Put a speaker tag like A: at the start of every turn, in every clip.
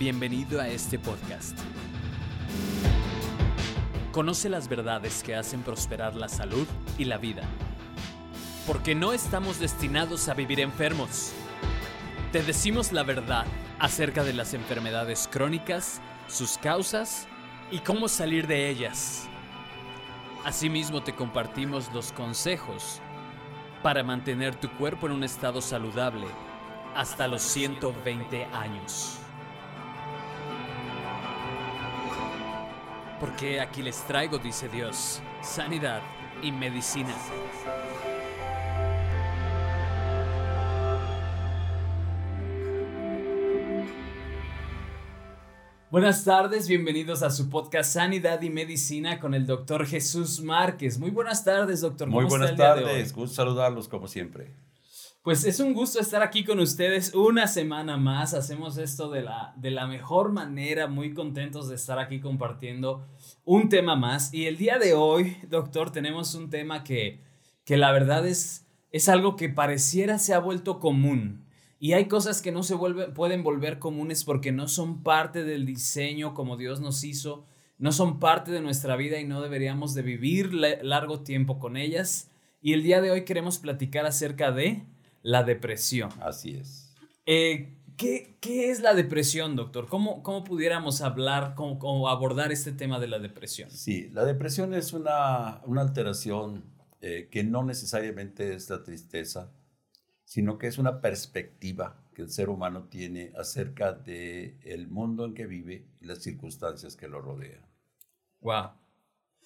A: Bienvenido a este podcast. Conoce las verdades que hacen prosperar la salud y la vida. Porque no estamos destinados a vivir enfermos. Te decimos la verdad acerca de las enfermedades crónicas, sus causas y cómo salir de ellas. Asimismo te compartimos los consejos para mantener tu cuerpo en un estado saludable hasta los 120 años. Porque aquí les traigo, dice Dios, sanidad y medicina. Buenas tardes, bienvenidos a su podcast Sanidad y Medicina con el doctor Jesús Márquez. Muy buenas tardes, doctor.
B: Muy buenas tardes, gusto saludarlos como siempre.
A: Pues es un gusto estar aquí con ustedes una semana más. Hacemos esto de la, de la mejor manera, muy contentos de estar aquí compartiendo un tema más. Y el día de hoy, doctor, tenemos un tema que, que la verdad es, es algo que pareciera se ha vuelto común. Y hay cosas que no se pueden volver comunes porque no son parte del diseño como Dios nos hizo, no son parte de nuestra vida y no deberíamos de vivir largo tiempo con ellas. Y el día de hoy queremos platicar acerca de la depresión.
B: Así es.
A: Eh, ¿qué, es la depresión, doctor? ¿Cómo, cómo pudiéramos hablar, cómo, abordar este tema de la depresión?
B: Sí, la depresión es una, alteración eh, que no necesariamente es la tristeza, sino que es una perspectiva que el ser humano tiene acerca del el mundo en que vive y las circunstancias que lo rodean.
A: Wow.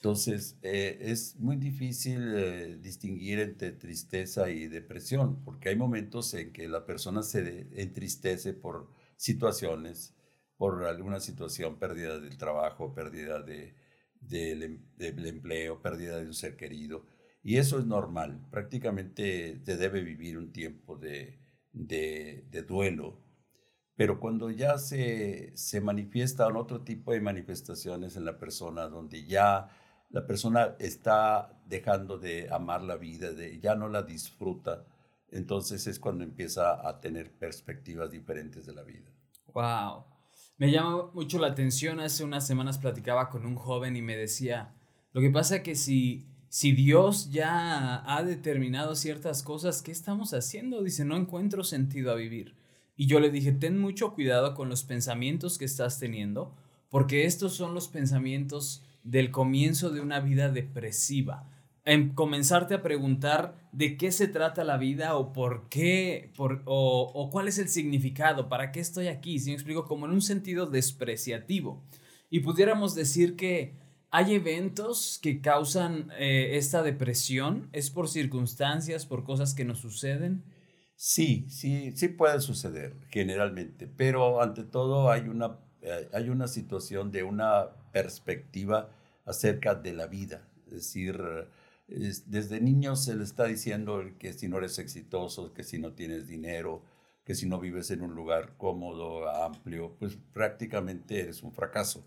B: Entonces, eh, es muy difícil eh, distinguir entre tristeza y depresión, porque hay momentos en que la persona se entristece por situaciones, por alguna situación, pérdida del trabajo, pérdida de, em, del empleo, pérdida de un ser querido. Y eso es normal. Prácticamente se debe vivir un tiempo de, de, de duelo. Pero cuando ya se, se manifiestan otro tipo de manifestaciones en la persona, donde ya la persona está dejando de amar la vida, de, ya no la disfruta, entonces es cuando empieza a tener perspectivas diferentes de la vida.
A: Wow. Me llama mucho la atención, hace unas semanas platicaba con un joven y me decía, lo que pasa es que si, si Dios ya ha determinado ciertas cosas, ¿qué estamos haciendo? Dice, no encuentro sentido a vivir. Y yo le dije, ten mucho cuidado con los pensamientos que estás teniendo, porque estos son los pensamientos del comienzo de una vida depresiva. En comenzarte a preguntar de qué se trata la vida o por qué, o, cuál es el significado, para qué estoy aquí, si me explico, como en un sentido despreciativo. Y pudiéramos decir que hay eventos que causan eh, esta depresión, es por circunstancias, por cosas que nos suceden.
B: Sí, sí, sí puede suceder generalmente, pero ante todo hay una, eh, hay una situación de una perspectiva acerca de la vida. Es decir, desde niños se le está diciendo que si no eres exitoso, que si no tienes dinero, que si no vives en un lugar cómodo, amplio, pues prácticamente eres un fracaso.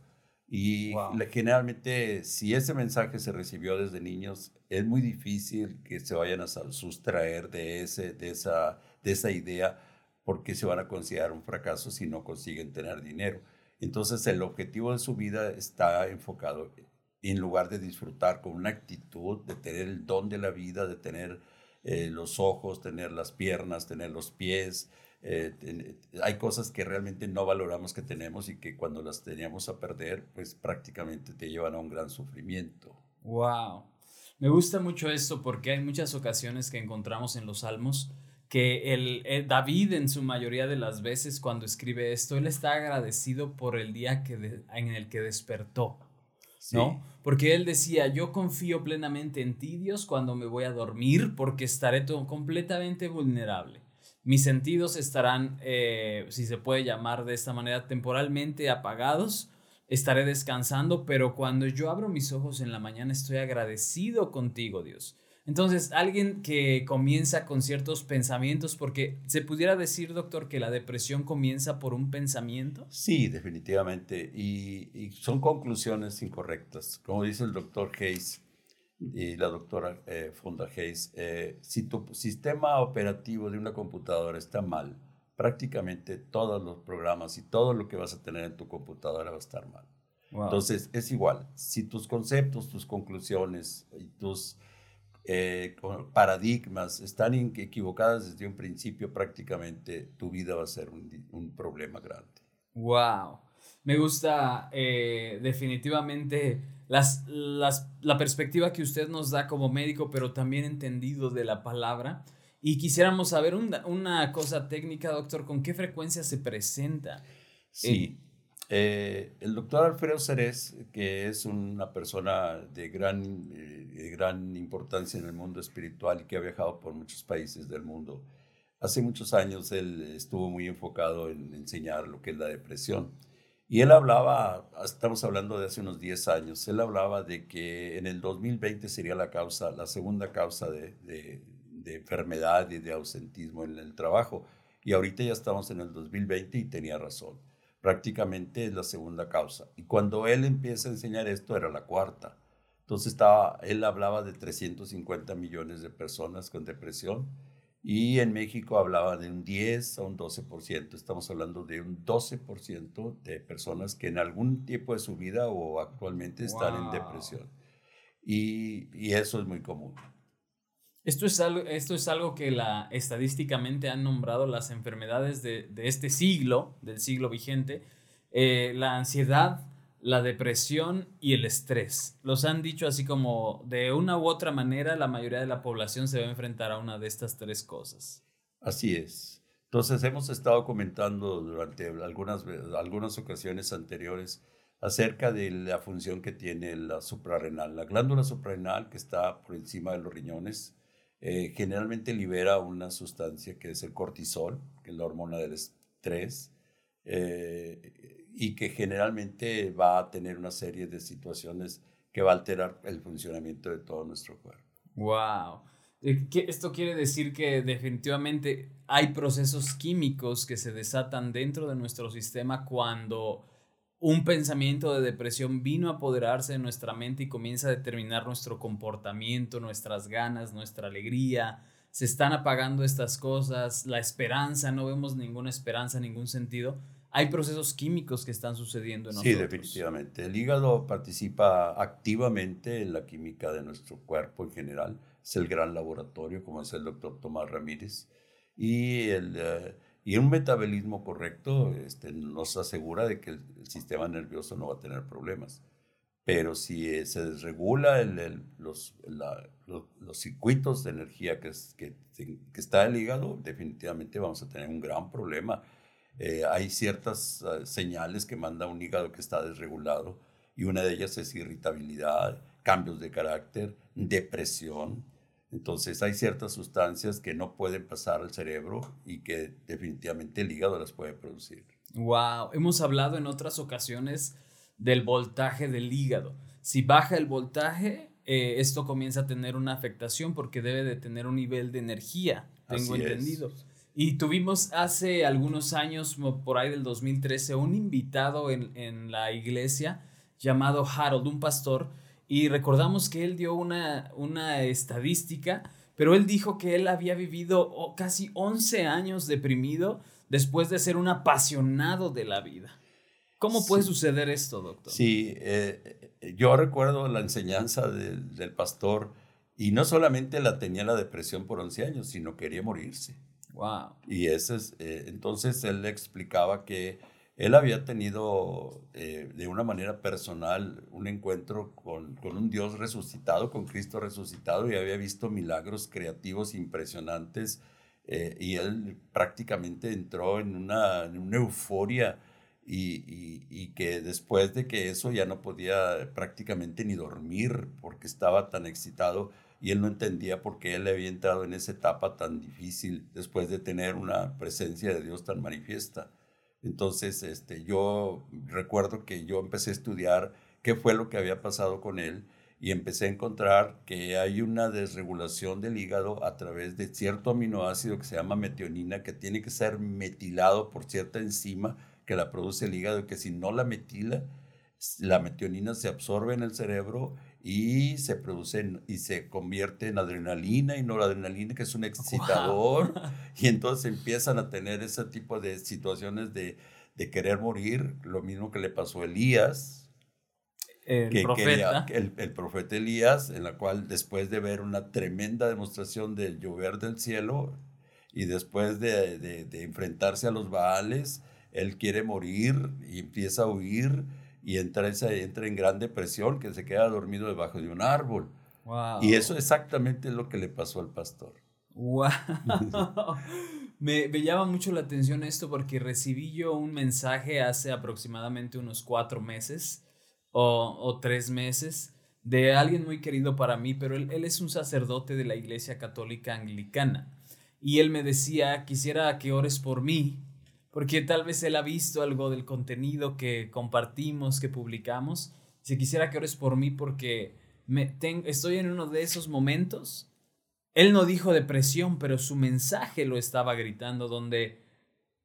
B: Y generalmente, si ese mensaje se recibió desde niños, es muy difícil que se vayan a sustraer de, ese, de, esa, de esa idea porque se van a considerar un fracaso si no consiguen tener dinero. Entonces el objetivo de su vida está enfocado en lugar de disfrutar con una actitud de tener el don de la vida, de tener eh, los ojos, tener las piernas, tener los pies. Eh, hay cosas que realmente no valoramos que tenemos y que cuando las teníamos a perder, pues prácticamente te llevan a un gran sufrimiento.
A: Wow. Me gusta mucho esto porque hay muchas ocasiones que encontramos en los salmos que el, eh, David en su mayoría de las veces cuando escribe esto, él está agradecido por el día que en el que despertó. ¿No? Porque él decía, yo confío plenamente en ti, Dios, cuando me voy a dormir, porque estaré todo completamente vulnerable. Mis sentidos estarán, eh, si se puede llamar de esta manera, temporalmente apagados. Estaré descansando, pero cuando yo abro mis ojos en la mañana estoy agradecido contigo, Dios entonces, alguien que comienza con ciertos pensamientos, porque se pudiera decir, doctor, que la depresión comienza por un pensamiento.
B: Sí, definitivamente. Y, son conclusiones incorrectas. Como dice el doctor Hayes y la doctora eh, Fonda Hayes, eh, si tu sistema operativo de una computadora está mal, prácticamente todos los programas y todo lo que vas a tener en tu computadora va a estar mal. Entonces, es igual. Si tus conceptos, tus conclusiones y tus eh, paradigmas están equivocadas desde un principio, prácticamente tu vida va a ser un, problema grande.
A: Wow. Me gusta eh, definitivamente las, la perspectiva que usted nos da como médico, pero también entendido de la palabra. Y quisiéramos saber una, cosa técnica, doctor, ¿con qué frecuencia se presenta?
B: Sí, eh, el doctor Alfredo Cerez, que es una persona de gran, eh, gran importancia en el mundo espiritual y que ha viajado por muchos países del mundo, hace muchos años él estuvo muy enfocado en enseñar lo que es la depresión. Y él hablaba, estamos hablando de hace unos 10 años, él hablaba de que en el 2020 sería la causa, la segunda causa de, de, de enfermedad y de ausentismo en el trabajo. Y ahorita ya estamos en el 2020 y tenía razón prácticamente es la segunda causa. Y cuando él empieza a enseñar esto era la cuarta. Entonces estaba, él hablaba de 350 millones de personas con depresión y en México hablaba de un 10 a un 12%. Estamos hablando de un 12% de personas que en algún tiempo de su vida o actualmente están en depresión. Y, y eso es muy común.
A: Esto es, algo, esto es algo que la, estadísticamente han nombrado las enfermedades de, este siglo, del siglo vigente, eh, la ansiedad, la depresión y el estrés. Los han dicho así como de una u otra manera la mayoría de la población se va a enfrentar a una de estas tres cosas.
B: Así es. Entonces hemos estado comentando durante algunas, algunas ocasiones anteriores acerca de la función que tiene la suprarrenal. La glándula suprarrenal que está por encima de los riñones eh, generalmente libera una sustancia que es el cortisol, que es la hormona del estrés, eh, y que generalmente va a tener una serie de situaciones que va a alterar el funcionamiento de todo nuestro cuerpo.
A: ¡Wow! Eh, esto quiere decir que definitivamente hay procesos químicos que se desatan dentro de nuestro sistema cuando un pensamiento de depresión vino a apoderarse de nuestra mente y comienza a determinar nuestro comportamiento, nuestras ganas, nuestra alegría. Se están apagando estas cosas, la esperanza, no vemos ninguna esperanza, ningún sentido. Hay procesos químicos que están sucediendo en nosotros.
B: Sí, definitivamente. El hígado participa activamente en la química de nuestro cuerpo en general. Es el gran laboratorio, como es el doctor Tomás Ramírez. Y el, eh, y un metabolismo correcto este, nos asegura de que el, sistema nervioso no va a tener problemas. Pero si eh, se desregula el, los, los, circuitos de energía que, es, que, que, está el hígado, definitivamente vamos a tener un gran problema. Eh, hay ciertas ah, señales que manda un hígado que está desregulado y una de ellas es irritabilidad, cambios de carácter, depresión, entonces hay ciertas sustancias que no pueden pasar al cerebro y que definitivamente el hígado las puede producir.
A: Wow, hemos hablado en otras ocasiones del voltaje del hígado. Si baja el voltaje, eh, esto comienza a tener una afectación porque debe de tener un nivel de energía, tengo entendido. Y tuvimos hace algunos años, por ahí del 2013, un invitado en, en la iglesia llamado Harold, un pastor, y recordamos que él dio una, una estadística, pero él dijo que él había vivido casi 11 años deprimido después de ser un apasionado de la vida. ¿Cómo puede suceder esto, doctor?
B: Sí, eh, yo recuerdo la enseñanza del pastor y no solamente la tenía la depresión por 11 años, sino quería morirse.
A: Wow.
B: Y ese es, eh, entonces él le explicaba que él había tenido eh, de una manera personal un encuentro con, un Dios resucitado, con Cristo resucitado, y había visto milagros creativos impresionantes. Eh, y él prácticamente entró en una, euforia y, y, y, que después de que eso ya no podía prácticamente ni dormir porque estaba tan excitado y él no entendía por qué él había entrado en esa etapa tan difícil después de tener una presencia de Dios tan manifiesta. Entonces, este, yo recuerdo que yo empecé a estudiar qué fue lo que había pasado con él y empecé a encontrar que hay una desregulación del hígado a través de cierto aminoácido que se llama metionina, que tiene que ser metilado por cierta enzima que la produce el hígado y que si no la metila, la metionina se absorbe en el cerebro y se produce y se convierte en adrenalina y noradrenalina, que es un excitador, y entonces empiezan a tener ese tipo de situaciones de, de querer morir, lo mismo que le pasó a Elías,
A: el profeta.
B: el, el, profeta Elías, en la cual después de ver una tremenda demostración del llover del cielo y después de, de, de enfrentarse a los Baales, él quiere morir y empieza a huir y entra, entra en gran depresión, que se queda dormido debajo de un árbol. Y eso exactamente es lo que le pasó al pastor.
A: Wow. me, me, llama mucho la atención esto porque recibí yo un mensaje hace aproximadamente unos cuatro meses o, o tres meses de alguien muy querido para mí, pero él, él, es un sacerdote de la Iglesia Católica Anglicana. Y él me decía, quisiera que ores por mí porque tal vez él ha visto algo del contenido que compartimos, que publicamos. Si quisiera que ores por mí porque estoy en uno de esos momentos. Él no dijo depresión, pero su mensaje lo estaba gritando, donde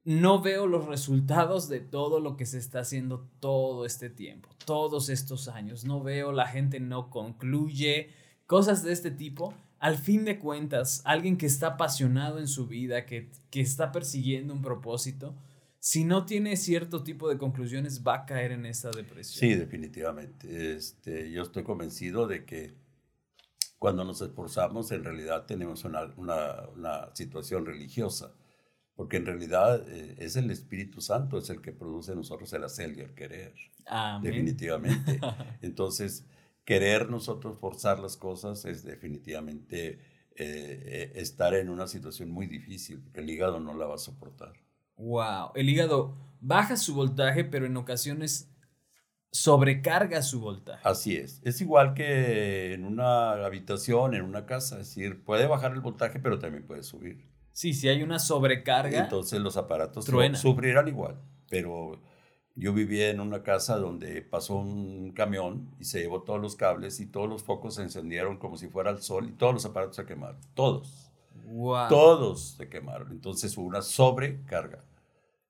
A: no veo los resultados de todo lo que se está haciendo todo este tiempo, todos estos años. No veo, la gente no concluye, cosas de este tipo al fin de cuentas, alguien que está apasionado en su vida, que, que está persiguiendo un propósito, si no tiene cierto tipo de conclusiones, va a caer en esta depresión.
B: Sí, definitivamente. Este, yo estoy convencido de que cuando nos esforzamos, en realidad tenemos una, una, una situación religiosa, porque en realidad eh, es el Espíritu Santo, es el que produce en nosotros el hacer y el querer. Amén. Definitivamente. Entonces, querer nosotros forzar las cosas es definitivamente eh, eh, estar en una situación muy difícil, porque el hígado no la va a soportar.
A: Wow, el hígado baja su voltaje, pero en ocasiones sobrecarga su voltaje.
B: Así es. Es igual que en una habitación, en una casa. Es decir, puede bajar el voltaje, pero también puede subir.
A: Sí, si hay una sobrecarga.
B: Entonces los aparatos sufrirán igual. Pero yo vivía en una casa donde pasó un camión y se llevó todos los cables y todos los focos se encendieron como si fuera el sol y todos los aparatos se quemaron. Todos. Todos se quemaron. Entonces hubo una sobrecarga.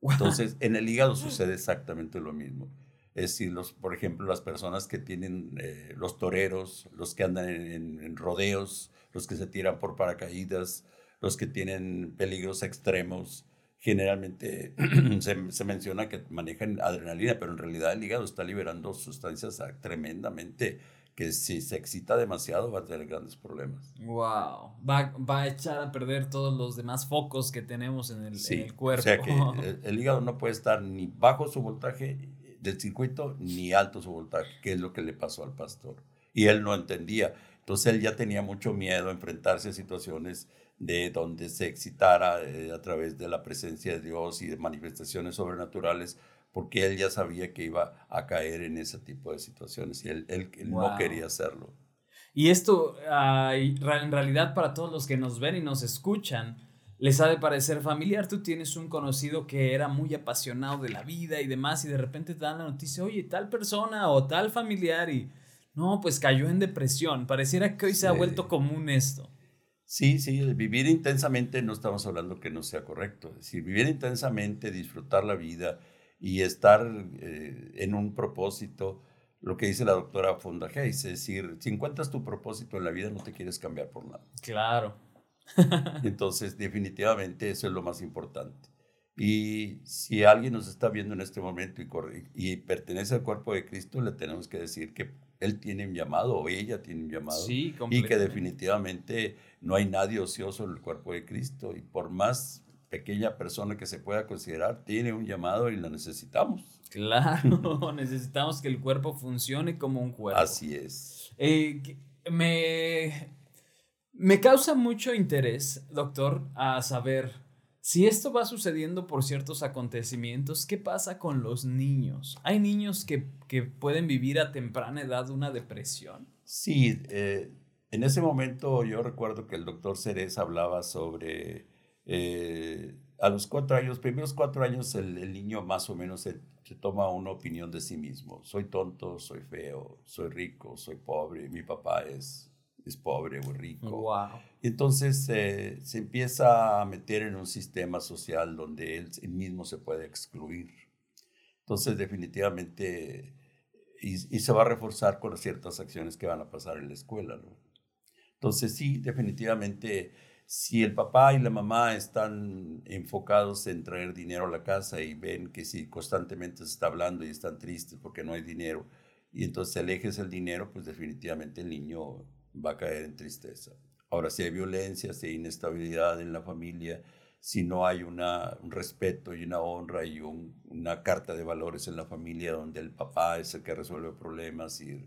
B: Entonces en el hígado sucede exactamente lo mismo. Es decir, los, por ejemplo, las personas que tienen eh, los toreros, los que andan en rodeos, los que se tiran por paracaídas, los que tienen peligros extremos, generalmente se, menciona que manejan adrenalina, pero en realidad el hígado está liberando sustancias tremendamente que si se excita demasiado va a tener grandes problemas.
A: Wow, va, va a echar a perder todos los demás focos que tenemos en el, en el cuerpo.
B: O sea que el, hígado no puede estar ni bajo su voltaje del circuito ni alto su voltaje, que es lo que le pasó al pastor. Y él no entendía. Entonces él ya tenía mucho miedo a enfrentarse a situaciones de donde se excitara eh, a través de la presencia de Dios y de manifestaciones sobrenaturales, porque él ya sabía que iba a caer en ese tipo de situaciones y él, él, no quería hacerlo.
A: Y esto, en realidad, para todos los que nos ven y nos escuchan, les ha de parecer familiar. Tú tienes un conocido que era muy apasionado de la vida y demás, y de repente te dan la noticia, oye, tal persona o tal familiar, y no, pues cayó en depresión. Pareciera que hoy se ha vuelto común esto.
B: Sí, sí, vivir intensamente no estamos hablando que no sea correcto. Es decir, vivir intensamente, disfrutar la vida y estar eh, en un propósito, lo que dice la doctora Fonda Hayes, es decir, si encuentras tu propósito en la vida no te quieres cambiar por nada.
A: Claro.
B: Entonces, definitivamente eso es lo más importante. Y si alguien nos está viendo en este momento y, y pertenece al cuerpo de Cristo, le tenemos que decir que él tiene un llamado o ella tiene un llamado.
A: y
B: que definitivamente no hay nadie ocioso en el cuerpo de Cristo. Y por más pequeña persona que se pueda considerar, tiene un llamado y la necesitamos.
A: Claro, necesitamos que el cuerpo funcione como un cuerpo.
B: Así es.
A: Eh, me, me causa mucho interés, doctor, a saber si esto va sucediendo por ciertos acontecimientos, ¿qué pasa con los niños? ¿Hay niños que, pueden vivir a temprana edad una depresión?
B: Sí, eh, en ese momento yo recuerdo que el doctor Ceres hablaba sobre eh, a los cuatro años, primeros cuatro años, el, niño más o menos se, toma una opinión de sí mismo. Soy tonto, soy feo, soy rico, soy pobre, mi papá es es pobre o rico.
A: Wow.
B: Y entonces eh, se empieza a meter en un sistema social donde él, mismo se puede excluir. Entonces definitivamente, y, se va a reforzar con ciertas acciones que van a pasar en la escuela. ¿no? Entonces sí, definitivamente, si el papá y la mamá están enfocados en traer dinero a la casa y ven que si constantemente se está hablando y están tristes porque no hay dinero, y entonces alejes el dinero, pues definitivamente el niño va a caer en tristeza. Ahora, si hay violencia, si hay inestabilidad en la familia, si no hay una, un respeto y una honra y una carta de valores en la familia donde el papá es el que resuelve problemas y,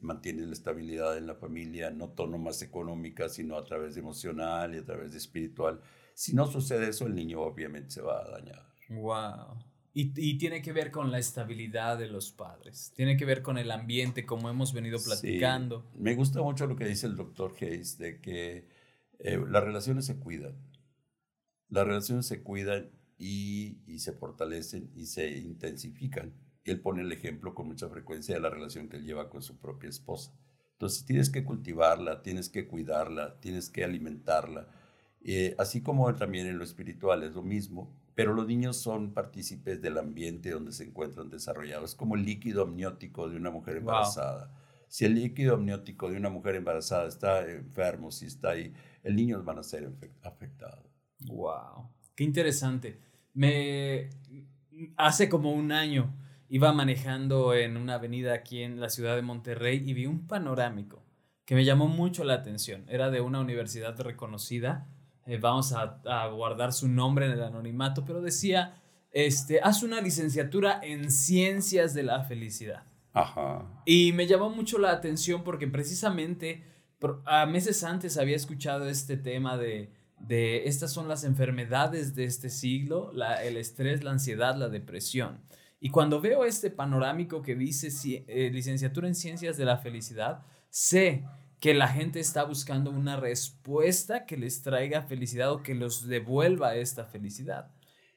B: mantiene la estabilidad en la familia, no tono más económica, sino a través de emocional y a través de espiritual. Si no sucede eso, el niño obviamente se va a dañar.
A: Wow. Y, y, tiene que ver con la estabilidad de los padres, tiene que ver con el ambiente, como hemos venido platicando.
B: Me gusta mucho lo que dice el doctor Hayes, de que eh, las relaciones se cuidan las relaciones se cuidan y, se fortalecen y se intensifican. él pone el ejemplo con mucha frecuencia de la relación que él lleva con su propia esposa. Entonces tienes que cultivarla, tienes que cuidarla, tienes que alimentarla. Eh, así como también en lo espiritual es lo mismo, pero los niños son partícipes del ambiente donde se encuentran desarrollados. Es como el líquido amniótico de una mujer embarazada. Si el líquido amniótico de una mujer embarazada está enfermo, si está ahí, el niño van a ser afectados.
A: Wow, qué interesante. Me hace como un año iba manejando en una avenida aquí en la ciudad de Monterrey y vi un panorámico que me llamó mucho la atención. Era de una universidad reconocida. Eh, vamos a, a, guardar su nombre en el anonimato, pero decía, este, haz una licenciatura en ciencias de la felicidad. Ajá. Y me llamó mucho la atención porque precisamente a meses antes había escuchado este tema de de estas son las enfermedades de este siglo, la, el estrés, la ansiedad, la depresión. Y cuando veo este panorámico que dice eh, licenciatura en ciencias de la felicidad, sé que la gente está buscando una respuesta que les traiga felicidad o que los devuelva esta felicidad.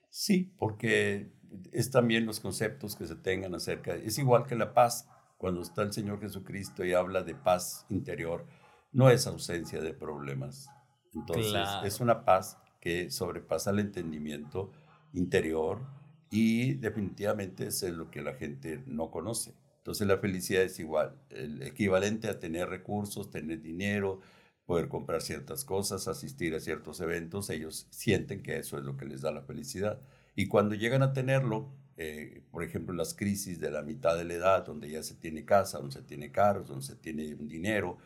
B: Sí, porque es también los conceptos que se tengan acerca. Es igual que la paz. Cuando está el Señor Jesucristo y habla de paz interior, no es ausencia de problemas, entonces, es una paz que sobrepasa el entendimiento interior y definitivamente es lo que la gente no conoce. Entonces, la felicidad es igual, el equivalente a tener recursos, tener dinero, poder comprar ciertas cosas, asistir a ciertos eventos, ellos sienten que eso es lo que les da la felicidad. Y cuando llegan a tenerlo, eh, por ejemplo, las crisis de la mitad de la edad, donde ya se tiene casa, donde se tiene carros, donde se tiene dinero,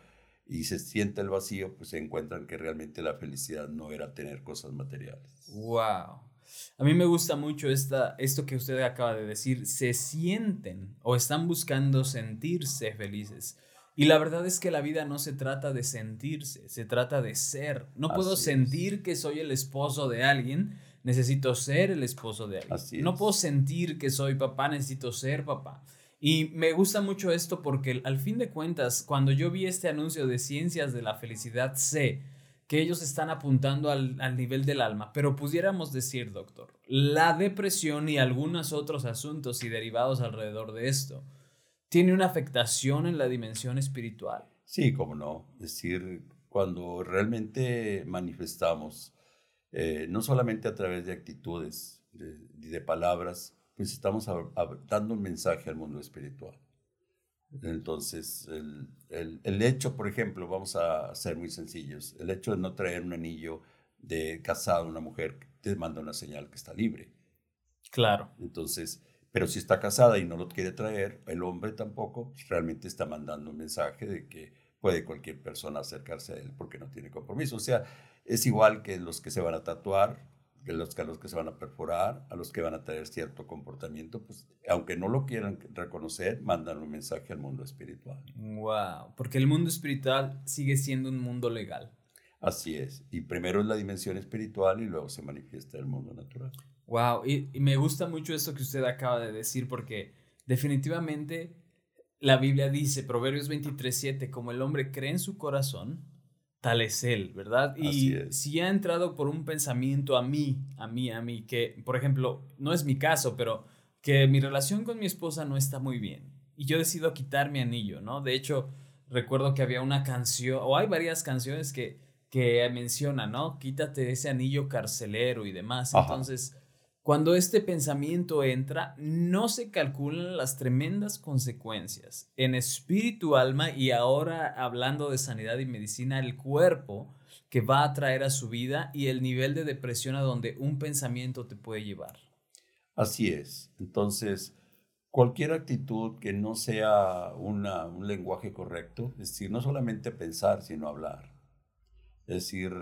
B: y se siente el vacío, pues se encuentran que realmente la felicidad no era tener cosas materiales.
A: Wow. A mí me gusta mucho esta, esto que usted acaba de decir, se sienten o están buscando sentirse felices. Y la verdad es que la vida no se trata de sentirse, se trata de ser. No puedo sentir que soy el esposo de alguien, necesito ser el esposo de alguien. no puedo sentir que soy papá, necesito ser papá. Y me gusta mucho esto porque al fin de cuentas, cuando yo vi este anuncio de Ciencias de la Felicidad, sé que ellos están apuntando al, nivel del alma, pero pudiéramos decir, doctor, la depresión y algunos otros asuntos y derivados alrededor de esto, ¿tiene una afectación en la dimensión espiritual?
B: Sí, cómo no. Es decir, cuando realmente manifestamos, eh, no solamente a través de actitudes, y de palabras, pues estamos dando un mensaje al mundo espiritual. Entonces, el, el, el, hecho, por ejemplo, vamos a ser muy sencillos, el hecho de no traer un anillo de casado a una mujer te manda una señal que está libre.
A: Claro.
B: Entonces, pero si está casada y no lo quiere traer, el hombre tampoco, pues, realmente está mandando un mensaje de que puede cualquier persona acercarse a él porque no tiene compromiso. O sea, es igual que los que se van a tatuar, que los, que se van a perforar, a los que van a tener cierto comportamiento, pues aunque no lo quieran reconocer, mandan un mensaje al mundo espiritual.
A: Wow, porque el mundo espiritual sigue siendo un mundo legal.
B: Así es, y primero es la dimensión espiritual y luego se manifiesta el mundo natural.
A: Wow, y, y me gusta mucho eso que usted acaba de decir porque definitivamente la Biblia dice, Proverbios 23:7, como el hombre cree en su corazón, tal es él, ¿verdad? Y si ha entrado por un pensamiento a mí, a mí, a mí, que, por ejemplo, no es mi caso, pero que mi relación con mi esposa no está muy bien y yo decido quitar mi anillo, ¿no? De hecho, recuerdo que había una canción, o hay varias canciones que, que mencionan, ¿no? Quítate ese anillo carcelero y demás. Entonces, Cuando este pensamiento entra, no se calculan las tremendas consecuencias en espíritu, alma y ahora hablando de sanidad y medicina, el cuerpo que va a traer a su vida y el nivel de depresión a donde un pensamiento te puede llevar.
B: Así es. Entonces, cualquier actitud que no sea un lenguaje correcto, es decir, no solamente pensar, sino hablar. Es decir,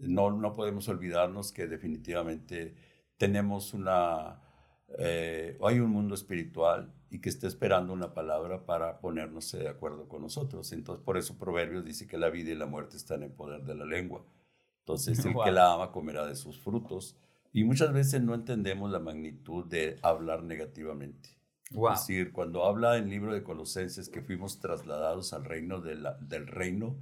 B: no, no podemos olvidarnos que definitivamente tenemos una, eh, hay un mundo espiritual y que está esperando una palabra para ponernos de acuerdo con nosotros. Entonces, por eso Proverbios dice que la vida y la muerte están en poder de la lengua. Entonces, el que la ama comerá de sus frutos. Y muchas veces no entendemos la magnitud de hablar negativamente. Es decir, cuando habla en el libro de Colosenses que fuimos trasladados al reino del reino,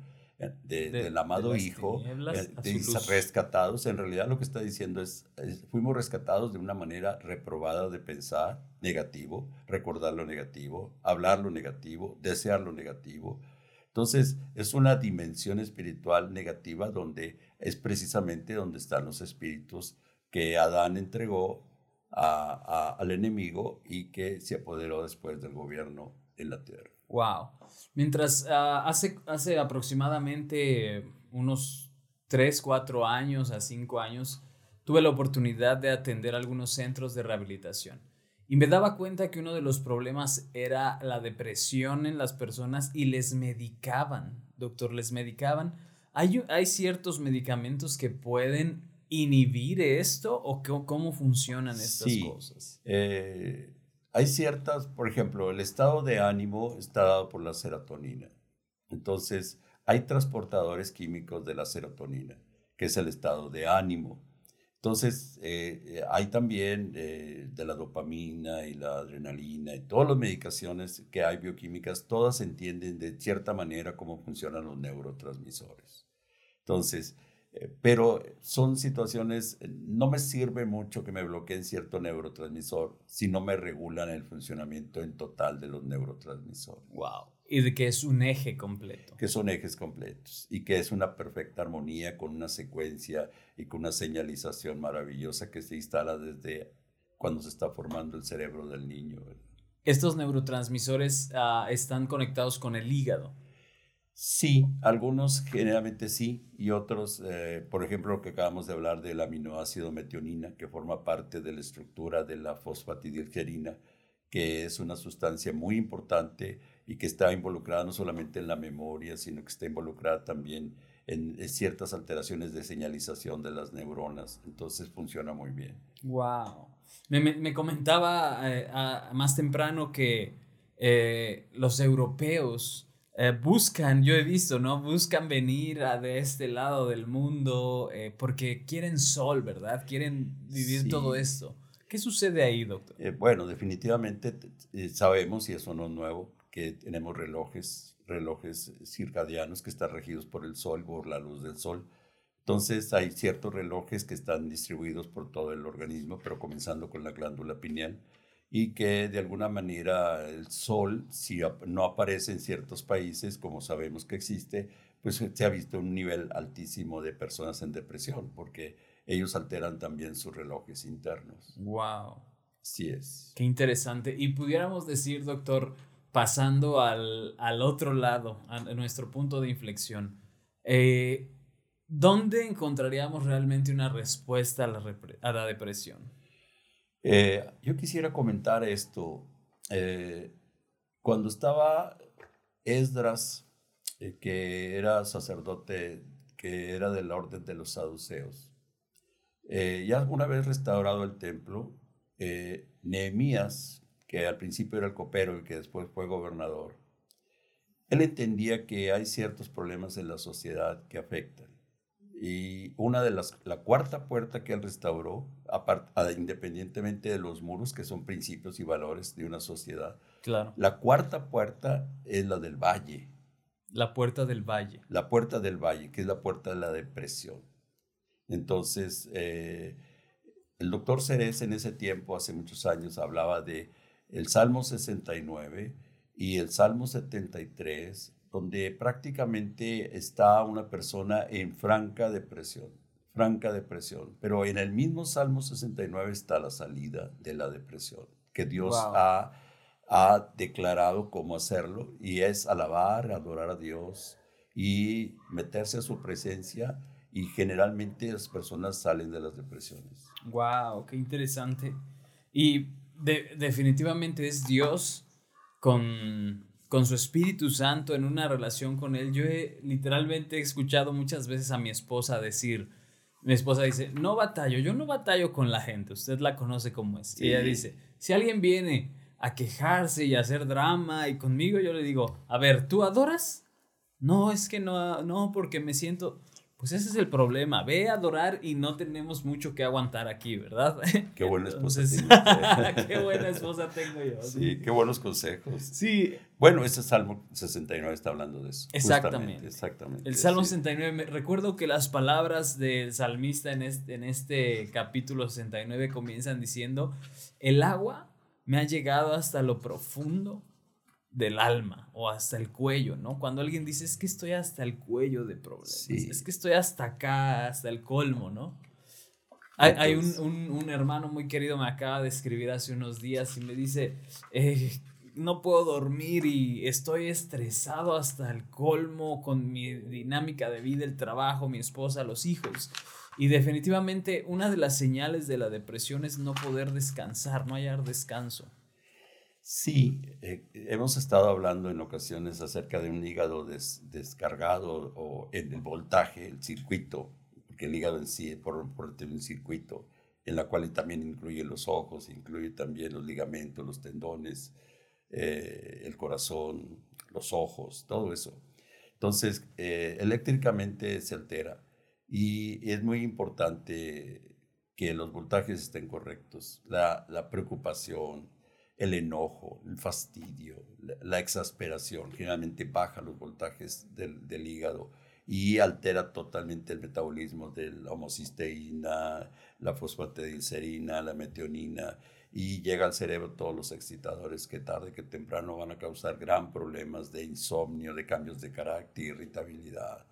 B: del amado Hijo, eh, rescatados, en realidad lo que está diciendo es, fuimos rescatados de una manera reprobada de pensar negativo, recordar lo negativo, hablar lo negativo, desear lo negativo. Entonces, es una dimensión espiritual negativa donde es precisamente donde están los espíritus que Adán entregó al enemigo y que se apoderó después del gobierno en la tierra.
A: Wow. Mientras ah, hace, hace aproximadamente unos 3, 4 años a 5 años, tuve la oportunidad de atender algunos centros de rehabilitación. Y me daba cuenta que uno de los problemas era la depresión en las personas y les medicaban, doctor, les medicaban. ¿Hay, hay ciertos medicamentos que pueden inhibir esto o cómo funcionan estas cosas?
B: Eh, hay ciertas, por ejemplo, el estado de ánimo está dado por la serotonina. Entonces, hay transportadores químicos de la serotonina, que es el estado de ánimo. Entonces, eh, hay también eh, de la dopamina y la adrenalina y todas las medicaciones que hay bioquímicas, todas entienden de cierta manera cómo funcionan los neurotransmisores. Entonces, eh, pero son situaciones, eh, no me sirve mucho que me bloqueen cierto neurotransmisor si no me regulan el funcionamiento en total de los neurotransmisores.
A: Wow. Y de que es un eje completo.
B: Que son ejes completos y que es una perfecta armonía con una secuencia y con una señalización maravillosa que se instala desde cuando se está formando el cerebro del niño.
A: Estos neurotransmisores ah, están conectados con el hígado.
B: Sí, algunos generalmente sí y otros, eh, por ejemplo, lo que acabamos de hablar del aminoácido metionina, que forma parte de la estructura de la fosfatidilgerina, que es una sustancia muy importante y que está involucrada no solamente en la memoria, sino que está involucrada también en, ciertas alteraciones de señalización de las neuronas. Entonces funciona muy bien.
A: Wow. Me, comentaba eh, más temprano que eh, los europeos eh, buscan, yo he visto, ¿no? Buscan venir a de este lado del mundo eh, porque quieren sol, ¿verdad? Quieren vivir todo esto. ¿Qué sucede ahí, doctor?
B: Eh, bueno, definitivamente sabemos, y eso no es nuevo, que tenemos relojes, relojes circadianos que están regidos por el sol, por la luz del sol. Entonces hay ciertos relojes que están distribuidos por todo el organismo, pero comenzando con la glándula pineal y que de alguna manera el sol, si no aparece en ciertos países, como sabemos que existe, pues se ha visto un nivel altísimo de personas en depresión, porque ellos alteran también sus relojes internos.
A: ¡Wow!
B: Sí es.
A: Qué interesante. Y pudiéramos decir, doctor, pasando al, otro lado, a nuestro punto de inflexión, eh, ¿dónde encontraríamos realmente una respuesta a la, a la depresión?
B: Eh, yo quisiera comentar esto. Eh, cuando estaba Esdras, eh, que era sacerdote, que era de la orden de los saduceos, ya una vez restaurado el templo, Nehemías, que al principio era el copero y que después fue gobernador, él entendía que hay ciertos problemas en la sociedad que afectan. Y una de las, la cuarta puerta que él restauró, independientemente de los muros, que son principios y valores de una sociedad,
A: claro.
B: la cuarta puerta es la del valle.
A: La puerta del valle.
B: La puerta del valle, que es la puerta de la depresión. Entonces, eh, el doctor Ceres en ese tiempo, hace muchos años, hablaba de el Salmo 69 y el Salmo 73 donde prácticamente está una persona en franca depresión, franca depresión. Pero en el mismo Salmo 69 está la salida de la depresión, que Dios ha, ha declarado cómo hacerlo, y es alabar, adorar a Dios y meterse a su presencia, y generalmente las personas salen de las depresiones.
A: ¡Wow! ¡Qué interesante! Y definitivamente es Dios con, con su Espíritu Santo en una relación con Él. Yo he literalmente escuchado muchas veces a mi esposa decir, mi esposa dice, no batallo, yo no batallo con la gente, usted la conoce como es. Y ella dice, si alguien viene a quejarse y a hacer drama y conmigo, yo le digo, a ver, ¿tú adoras? No, es que no, no, porque me siento... Pues ese es el problema. Ve a adorar y no tenemos mucho que aguantar aquí, ¿verdad?
B: Qué buena esposa
A: qué buena esposa tengo yo.
B: Sí, qué buenos consejos.
A: Sí.
B: Bueno, ese Salmo 69 está hablando de eso.
A: Exactamente.
B: Exactamente.
A: El Salmo 69, recuerdo que las palabras del salmista en este, en este capítulo 69 comienzan diciendo, el agua me ha llegado hasta lo profundo del alma o hasta el cuello, ¿no? Cuando alguien dice, es que estoy hasta el cuello de problemas, es que estoy hasta acá, hasta el colmo, ¿no? Hay, un, hermano muy querido me acaba de escribir hace unos días y me dice, eh, no puedo dormir y estoy estresado hasta el colmo con mi dinámica de vida, el trabajo, mi esposa, los hijos. Y definitivamente una de las señales de la depresión es no poder descansar, no hallar descanso.
B: Sí, eh, hemos estado hablando en ocasiones acerca de un hígado descargado o en el voltaje, el circuito, porque el hígado en sí por, por un circuito en la cual también incluye los ojos, incluye también los ligamentos, los tendones, eh, el corazón, los ojos, todo eso. Entonces, eh, eléctricamente se altera y es muy importante que los voltajes estén correctos. La, la preocupación, el enojo, el fastidio, la, exasperación, generalmente baja los voltajes del, hígado y altera totalmente el metabolismo de la homocisteína, la fosfatidilcerina, la metionina y llega al cerebro todos los excitadores que tarde que temprano van a causar gran problemas de insomnio, de cambios de carácter, irritabilidad.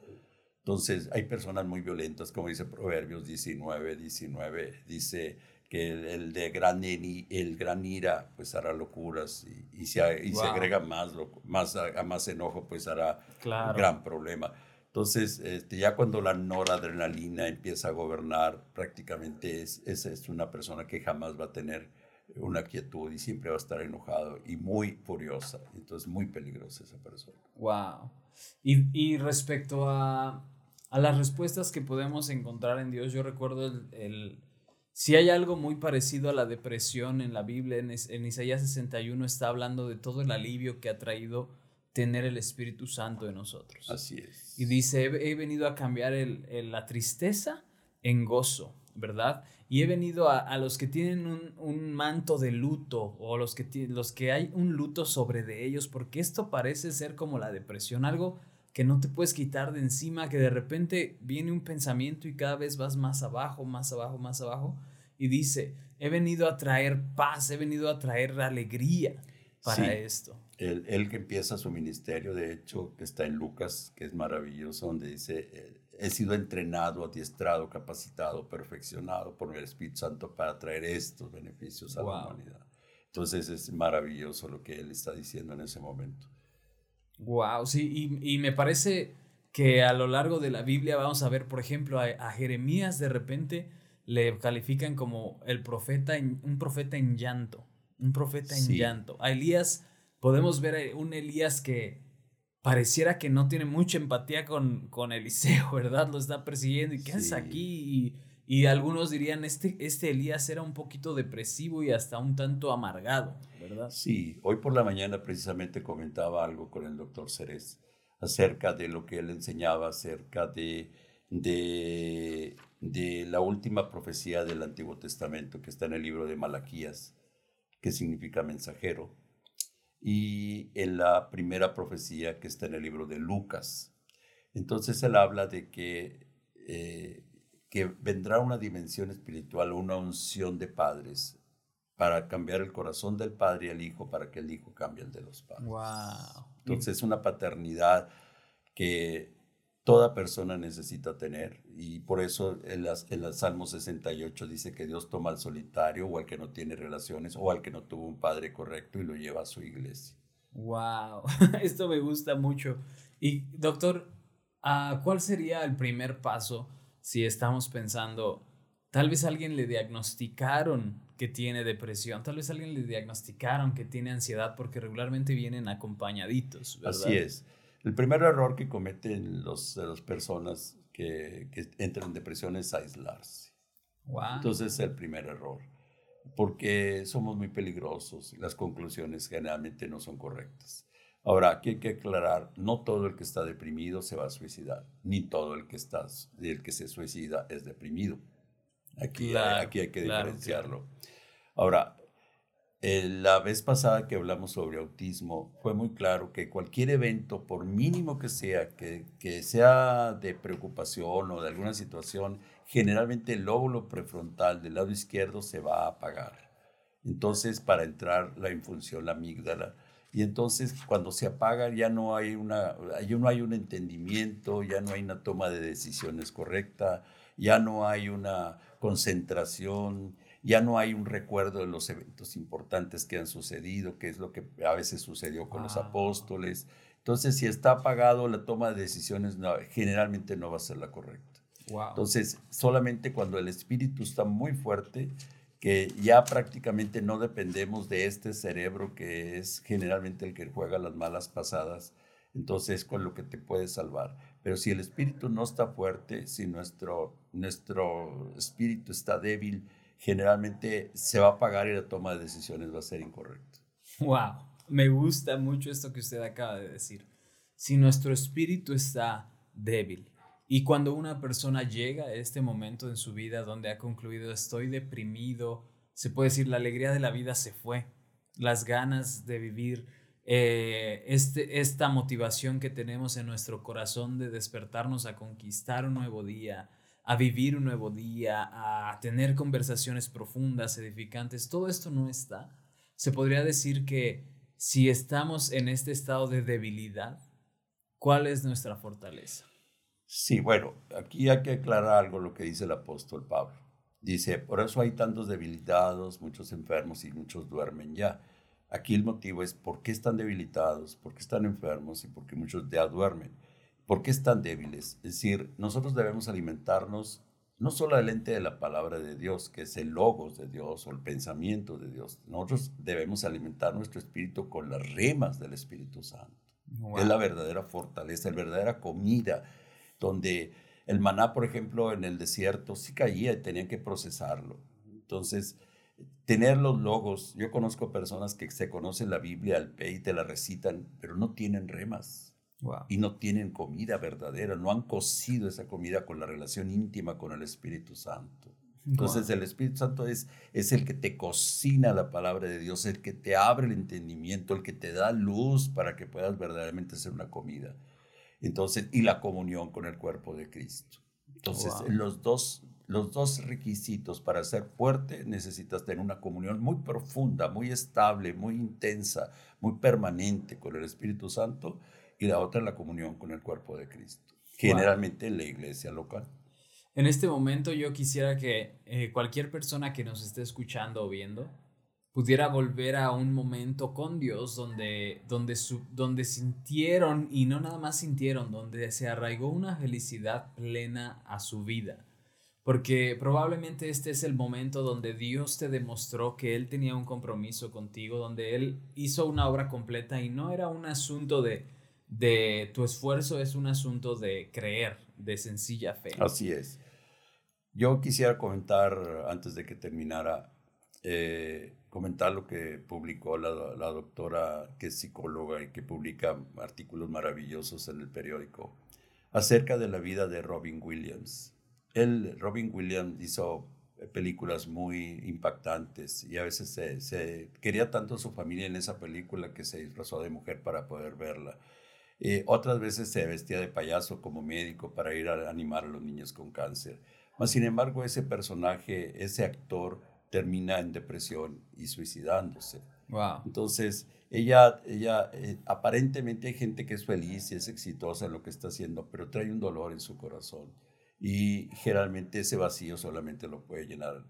B: Entonces, hay personas muy violentas, como dice Proverbios 19, 19, dice que el, de gran, el gran ira pues hará locuras y, y, se, y se, agrega más, más, a, más enojo pues hará un gran problema. Entonces, este, ya cuando la noradrenalina empieza a gobernar, prácticamente es, es, es, una persona que jamás va a tener una quietud y siempre va a estar enojado y muy furiosa. Entonces, muy peligrosa esa persona.
A: Wow. Y, y respecto a, a, las respuestas que podemos encontrar en Dios, yo recuerdo el, el si hay algo muy parecido a la depresión en la Biblia, en, en, Isaías 61 está hablando de todo el alivio que ha traído tener el Espíritu Santo en nosotros.
B: Así es.
A: Y dice, he, venido a cambiar el, la tristeza en gozo, ¿verdad? Y he venido a, a los que tienen un, un, manto de luto o los que, los que hay un luto sobre de ellos, porque esto parece ser como la depresión, algo que no te puedes quitar de encima, que de repente viene un pensamiento y cada vez vas más abajo, más abajo, más abajo. Y dice, he venido a traer paz, he venido a traer alegría para esto.
B: Él, que empieza su ministerio, de hecho, que está en Lucas, que es maravilloso, donde dice, he sido entrenado, adiestrado, capacitado, perfeccionado por el Espíritu Santo para traer estos beneficios a la humanidad. Entonces es maravilloso lo que él está diciendo en ese momento.
A: Wow, sí, y, me parece que a lo largo de la Biblia vamos a ver, por ejemplo, a, Jeremías de repente le califican como el profeta, en, un profeta en llanto, un profeta en llanto. A Elías podemos ver un Elías que pareciera que no tiene mucha empatía con, con Eliseo, ¿verdad? Lo está persiguiendo y ¿qué haces aquí? Y, y, algunos dirían, este, este Elías era un poquito depresivo y hasta un tanto amargado.
B: Sí, hoy por la mañana precisamente comentaba algo con el doctor Ceres acerca de lo que él enseñaba acerca de, de, de la última profecía del Antiguo Testamento que está en el libro de Malaquías, que significa mensajero, y en la primera profecía que está en el libro de Lucas. Entonces él habla de que, eh, que vendrá una dimensión espiritual, una unción de padres para cambiar el corazón del padre y el hijo para que el hijo cambie el de los padres.
A: Wow.
B: Entonces es una paternidad que toda persona necesita tener. Y por eso en, las, en el Salmo 68 dice que Dios toma al solitario o al que no tiene relaciones o al que no tuvo un padre correcto y lo lleva a su iglesia.
A: Wow, esto me gusta mucho. Y doctor, ah, ¿cuál sería el primer paso si estamos pensando, tal vez alguien le diagnosticaron que tiene depresión, tal vez alguien le diagnosticaron que tiene ansiedad porque regularmente vienen acompañaditos.
B: Así es. El primer error que cometen los, las personas que, que, entran en depresión es aislarse. Wow. Entonces es el primer error, porque somos muy peligrosos y las conclusiones generalmente no son correctas. Ahora, aquí hay que aclarar, no todo el que está deprimido se va a suicidar, ni todo el que, está, el que se suicida es deprimido. Aquí, aquí hay que diferenciarlo. Ahora, la vez pasada que hablamos sobre autismo, fue muy claro que cualquier evento, por mínimo que sea, que, que sea de preocupación o de alguna situación, generalmente el lóbulo prefrontal del lado izquierdo se va a apagar. Entonces, para entrar la infunción, la amígdala, y entonces cuando se apaga ya no hay una ya no hay un entendimiento ya no hay una toma de decisiones correcta ya no hay una concentración ya no hay un recuerdo de los eventos importantes que han sucedido que es lo que a veces sucedió con los ah. apóstoles entonces si está apagado la toma de decisiones generalmente no va a ser la correcta entonces solamente cuando el espíritu está muy fuerte que ya prácticamente no dependemos de este cerebro que es generalmente el que juega las malas pasadas, entonces con lo que te puede salvar. Pero si el espíritu no está fuerte, si nuestro, nuestro espíritu está débil, generalmente se va a apagar y la toma de decisiones va a ser incorrecta.
A: Wow, me gusta mucho esto que usted acaba de decir. Si nuestro espíritu está débil, y cuando una persona llega a este momento en su vida donde ha concluido estoy deprimido, se puede decir la alegría de la vida se fue, las ganas de vivir, eh, este, esta motivación que tenemos en nuestro corazón de despertarnos a conquistar un nuevo día, a vivir un nuevo día, a tener conversaciones profundas, edificantes, todo esto no está. Se podría decir que si estamos en este estado de debilidad, ¿cuál es nuestra fortaleza?
B: Sí, bueno, aquí hay que aclarar algo lo que dice el apóstol Pablo. Dice, por eso hay tantos debilitados, muchos enfermos y muchos duermen ya. Aquí el motivo es por qué están debilitados, por qué están enfermos y por qué muchos ya duermen. ¿Por qué están débiles? Es decir, nosotros debemos alimentarnos no solo del ente de la palabra de Dios, que es el logos de Dios o el pensamiento de Dios. Nosotros debemos alimentar nuestro espíritu con las remas del Espíritu Santo. Es la verdadera fortaleza, la verdadera comida donde el maná, por ejemplo, en el desierto sí caía y tenían que procesarlo. Entonces, tener los logos, yo conozco personas que se conocen la Biblia al pe y te la recitan, pero no tienen remas. Y no tienen comida verdadera, no han cocido esa comida con la relación íntima con el Espíritu Santo. Entonces el Espíritu Santo es, es el que te cocina la palabra de Dios, el que te abre el entendimiento, el que te da luz para que puedas verdaderamente hacer una comida. Entonces, y la comunión con el cuerpo de Cristo. Entonces, los, dos, los dos requisitos para ser fuerte necesitas tener una comunión muy profunda, muy estable, muy intensa, muy permanente con el Espíritu Santo y la otra la comunión con el cuerpo de Cristo, generalmente en la iglesia local.
A: En este momento yo quisiera que eh, cualquier persona que nos esté escuchando o viendo pudiera volver a un momento con Dios donde, donde, su, donde sintieron, y no nada más sintieron, donde se arraigó una felicidad plena a su vida. Porque probablemente este es el momento donde Dios te demostró que Él tenía un compromiso contigo, donde Él hizo una obra completa y no era un asunto de, de tu esfuerzo, es un asunto de creer, de sencilla fe.
B: Así es. Yo quisiera comentar, antes de que terminara, eh, comentar lo que publicó la, doctora, que es psicóloga y que publica artículos maravillosos en el periódico, acerca de la vida de Robin Williams. Él, Robin Williams, hizo películas muy impactantes y a veces se, quería tanto a su familia en esa película que se disfrazó de mujer para poder verla. Eh, otras veces se vestía de payaso como médico para ir a animar a los niños con cáncer. sin embargo, ese personaje, ese actor, termina en depresión y suicidándose. Entonces, ella, ella eh, aparentemente hay gente que es feliz y es exitosa en lo que está haciendo, pero trae un dolor en su corazón. Y generalmente ese vacío solamente lo puede llenar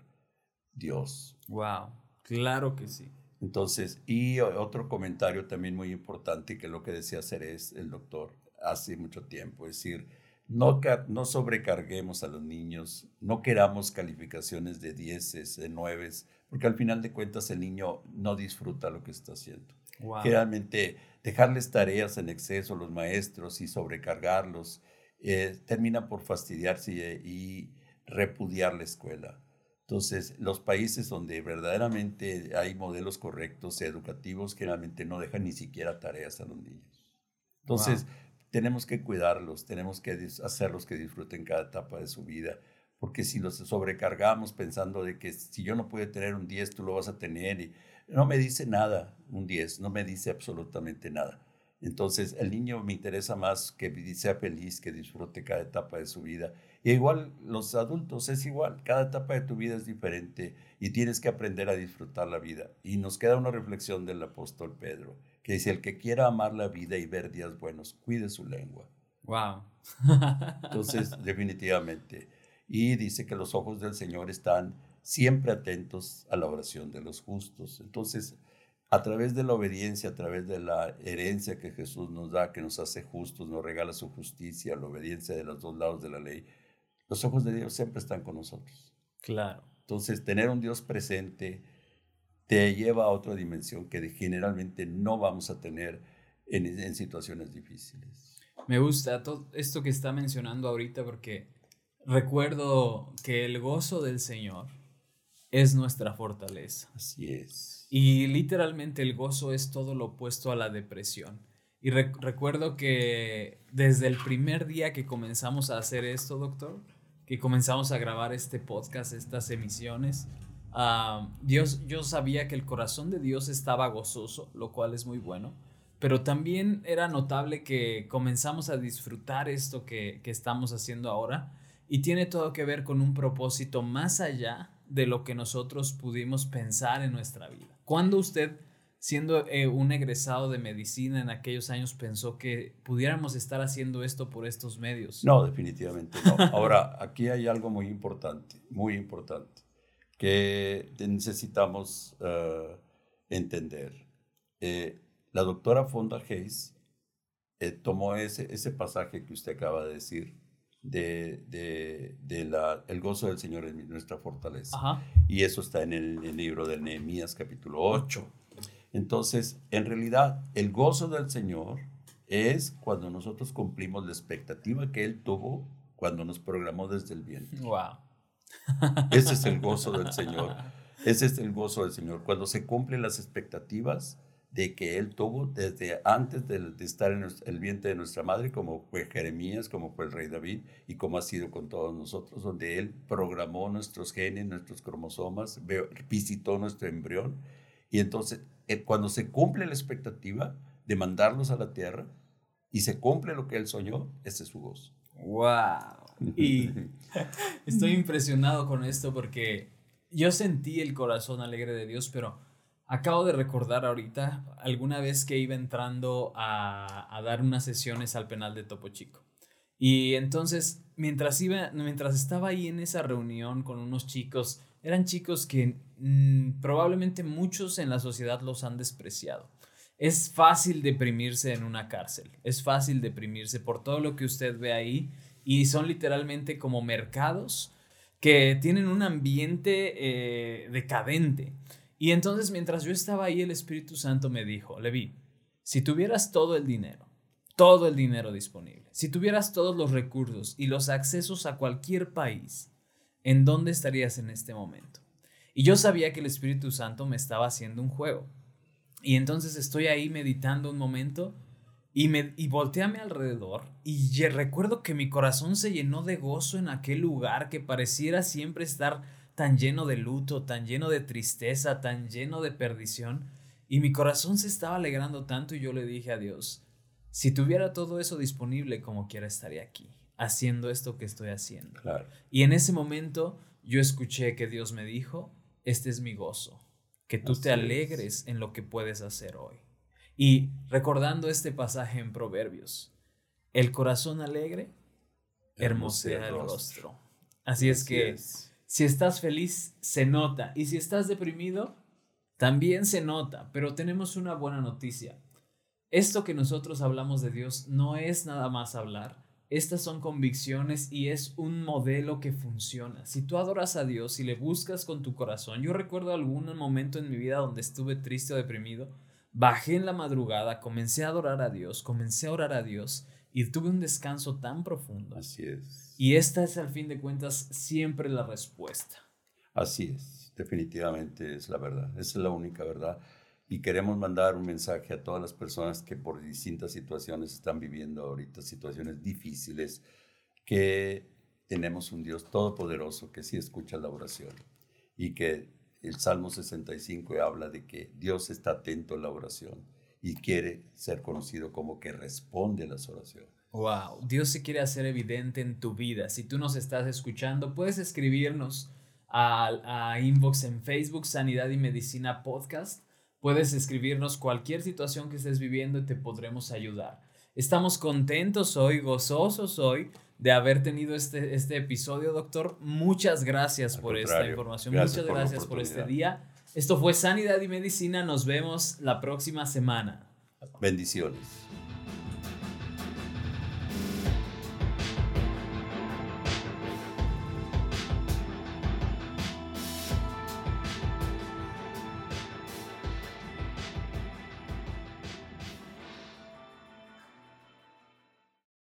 B: Dios.
A: Wow, claro que sí.
B: Entonces, y otro comentario también muy importante, que lo que decía es el doctor, hace mucho tiempo, es decir, no, no sobrecarguemos a los niños, no queramos calificaciones de dieces, de nueves, porque al final de cuentas el niño no disfruta lo que está haciendo. Generalmente dejarles tareas en exceso a los maestros y sobrecargarlos eh, termina por fastidiarse y, y repudiar la escuela. Entonces, los países donde verdaderamente hay modelos correctos educativos generalmente no dejan ni siquiera tareas a los niños. Entonces, tenemos que cuidarlos, tenemos que hacerlos que disfruten cada etapa de su vida, porque si los sobrecargamos pensando de que si yo no puedo tener un 10, tú lo vas a tener, y no me dice nada un 10, no me dice absolutamente nada. Entonces, el niño me interesa más que sea feliz, que disfrute cada etapa de su vida. Y igual los adultos es igual, cada etapa de tu vida es diferente y tienes que aprender a disfrutar la vida. Y nos queda una reflexión del apóstol Pedro, que dice, el que quiera amar la vida y ver días buenos, cuide su lengua.
A: Wow.
B: Entonces, definitivamente. Y dice que los ojos del Señor están siempre atentos a la oración de los justos. Entonces, a través de la obediencia, a través de la herencia que Jesús nos da, que nos hace justos, nos regala su justicia, la obediencia de los dos lados de la ley, los ojos de Dios siempre están con nosotros.
A: Claro.
B: Entonces, tener un Dios presente te lleva a otra dimensión que generalmente no vamos a tener en, en situaciones difíciles.
A: Me gusta todo esto que está mencionando ahorita porque recuerdo que el gozo del Señor es nuestra fortaleza.
B: Así es.
A: Y literalmente el gozo es todo lo opuesto a la depresión. Y recuerdo que desde el primer día que comenzamos a hacer esto, doctor, que comenzamos a grabar este podcast, estas emisiones, ah, Dios, yo sabía que el corazón de Dios estaba gozoso, lo cual es muy bueno, pero también era notable que comenzamos a disfrutar esto que, que estamos haciendo ahora y tiene todo que ver con un propósito más allá de lo que nosotros pudimos pensar en nuestra vida. ¿Cuándo usted, siendo eh, un egresado de medicina en aquellos años, pensó que pudiéramos estar haciendo esto por estos medios?
B: No, definitivamente no. Ahora, aquí hay algo muy importante, muy importante, que necesitamos eh, entender. Eh, la doctora Fonda Hayes tomó ese, ese pasaje que usted acaba de decir de, de, la, el gozo del Señor es nuestra fortaleza. Y eso está en el, libro de Nehemías capítulo 8. Entonces, en realidad, el gozo del Señor es cuando nosotros cumplimos la expectativa que Él tuvo cuando nos programó desde el vientre.
A: Wow.
B: Ese es el gozo del Señor. Ese es el gozo del Señor. Cuando se cumplen las expectativas de que él tuvo desde antes de, estar en el vientre de nuestra madre, como fue Jeremías, como fue el rey David y como ha sido con todos nosotros, donde él programó nuestros genes, nuestros cromosomas, visitó nuestro embrión. Y entonces, eh, cuando se cumple la expectativa de mandarlos a la tierra y se cumple lo que él soñó, ese es su gozo.
A: ¡Wow! Y estoy impresionado con esto porque yo sentí el corazón alegre de Dios, pero Acabo de recordar ahorita alguna vez que iba entrando a, dar unas sesiones al penal de Topo Chico. Y entonces, mientras, iba, mientras estaba ahí en esa reunión con unos chicos, eran chicos que mm, probablemente muchos en la sociedad los han despreciado. Es fácil deprimirse en una cárcel, es fácil deprimirse por todo lo que usted ve ahí y son literalmente como mercados que tienen un ambiente eh, decadente. Y entonces mientras yo estaba ahí, el Espíritu Santo me dijo, Levi, si tuvieras todo el dinero, todo el dinero disponible, si tuvieras todos los recursos y los accesos a cualquier país, ¿en dónde estarías en este momento? Y yo sabía que el Espíritu Santo me estaba haciendo un juego. Y entonces estoy ahí meditando un momento y, me, y volteé a mi alrededor y recuerdo que mi corazón se llenó de gozo en aquel lugar que pareciera siempre estar tan lleno de luto, tan lleno de tristeza, tan lleno de perdición. Y mi corazón se estaba alegrando tanto y yo le dije a Dios, si tuviera todo eso disponible como quiera estaría aquí, haciendo esto que estoy haciendo. Y en ese momento yo escuché que Dios me dijo, este es mi gozo, que tú te alegres en lo que puedes hacer hoy. Y recordando este pasaje en Proverbios, el corazón alegre hermosea el rostro. Así es que si estás feliz, se nota. Y si estás deprimido, también se nota. Pero tenemos una buena noticia. Esto que nosotros hablamos de Dios no es nada más hablar. Estas son convicciones y es un modelo que funciona. Si tú adoras a Dios y le buscas con tu corazón, yo recuerdo algún momento en mi vida donde estuve triste o deprimido, bajé en la madrugada, comencé a adorar a Dios, comencé a orar a Dios y tuve un descanso tan profundo.
B: Así es.
A: Y esta es al fin de cuentas siempre la respuesta.
B: Así es, definitivamente es la verdad, esa es la única verdad. Y queremos mandar un mensaje a todas las personas que por distintas situaciones están viviendo ahorita situaciones difíciles, que tenemos un Dios todopoderoso que sí escucha la oración y que el Salmo 65 habla de que Dios está atento a la oración y quiere ser conocido como que responde a las oraciones.
A: Wow, Dios se quiere hacer evidente en tu vida. Si tú nos estás escuchando, puedes escribirnos a, a inbox en Facebook, Sanidad y Medicina Podcast. Puedes escribirnos cualquier situación que estés viviendo y te podremos ayudar. Estamos contentos hoy, gozosos hoy de haber tenido este, este episodio, doctor. Muchas gracias por esta información. Muchas gracias por este día. Esto fue Sanidad y Medicina. Nos vemos la próxima semana.
B: Bendiciones.